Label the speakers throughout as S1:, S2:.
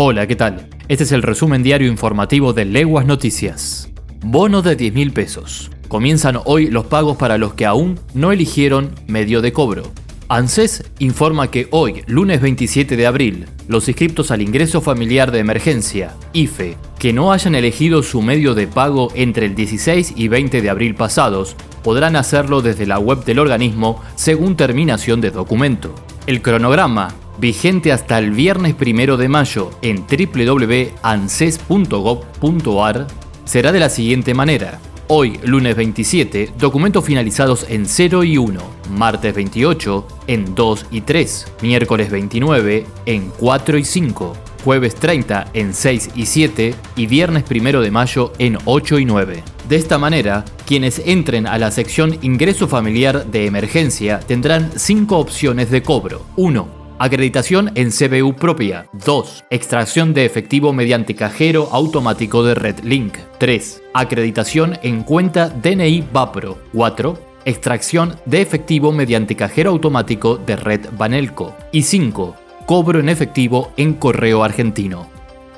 S1: Hola, ¿qué tal? Este es el resumen diario informativo de Leguas Noticias. Bono de 10 mil pesos. Comienzan hoy los pagos para los que aún no eligieron medio de cobro. ANSES informa que hoy, lunes 27 de abril, los inscriptos al ingreso familiar de emergencia, IFE, que no hayan elegido su medio de pago entre el 16 y 20 de abril pasados, podrán hacerlo desde la web del organismo según terminación de documento. El cronograma, vigente hasta el viernes 1 de mayo en www.anses.gov.ar, será de la siguiente manera. Hoy, lunes 27, documentos finalizados en 0 y 1, martes 28 en 2 y 3, miércoles 29 en 4 y 5, jueves 30 en 6 y 7 y viernes 1 de mayo en 8 y 9. De esta manera, quienes entren a la sección Ingreso Familiar de Emergencia tendrán 5 opciones de cobro. 1 Acreditación en CBU propia. 2. Extracción de efectivo mediante cajero automático de Red Link. 3. Acreditación en cuenta DNI Vapro. 4. Extracción de efectivo mediante cajero automático de Red Banelco. Y 5. Cobro en efectivo en correo argentino.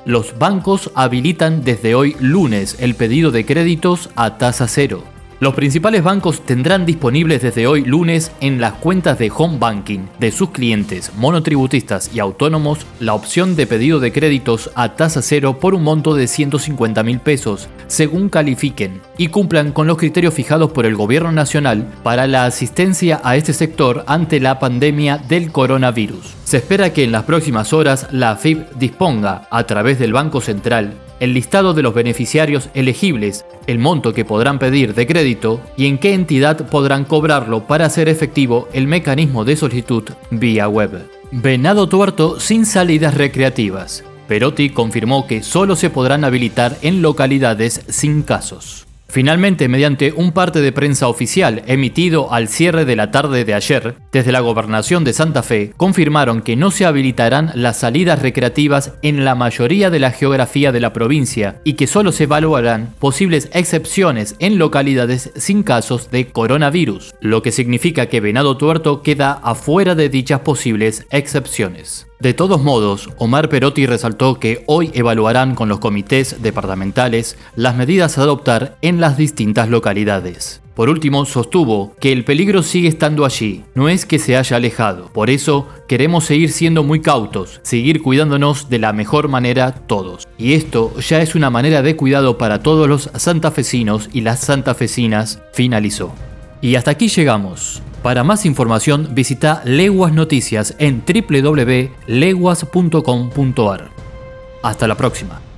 S1: Los bancos habilitan desde hoy lunes el pedido de créditos a tasa cero. Los principales bancos tendrán disponibles desde hoy lunes en las cuentas de home banking de sus clientes monotributistas y autónomos la opción de pedido de créditos a tasa cero por un monto de 150 mil pesos, según califiquen, y cumplan con los criterios fijados por el Gobierno Nacional para la asistencia a este sector ante la pandemia del coronavirus. Se espera que en las próximas horas la AFIP disponga, a través del Banco Central, el listado de los beneficiarios elegibles, el monto que podrán pedir de crédito y en qué entidad podrán cobrarlo para hacer efectivo el mecanismo de solicitud vía web. Venado tuerto sin salidas recreativas. Perotti confirmó que solo se podrán habilitar en localidades sin casos. Finalmente, mediante un parte de prensa oficial emitido al cierre de la tarde de ayer, desde la gobernación de Santa Fe, confirmaron que no se habilitarán las salidas recreativas en la mayoría de la geografía de la provincia y que solo se evaluarán posibles excepciones en localidades sin casos de coronavirus, lo que significa que Venado Tuerto queda afuera de dichas posibles excepciones. De todos modos, Omar Perotti resaltó que hoy evaluarán con los comités departamentales las medidas a adoptar en las distintas localidades. Por último, sostuvo que el peligro sigue estando allí, no es que se haya alejado. Por eso, queremos seguir siendo muy cautos, seguir cuidándonos de la mejor manera todos. Y esto ya es una manera de cuidado para todos los santafesinos y las santafesinas, finalizó. Y hasta aquí llegamos. Para más información visita Leguas Noticias en www.leguas.com.ar. Hasta la próxima.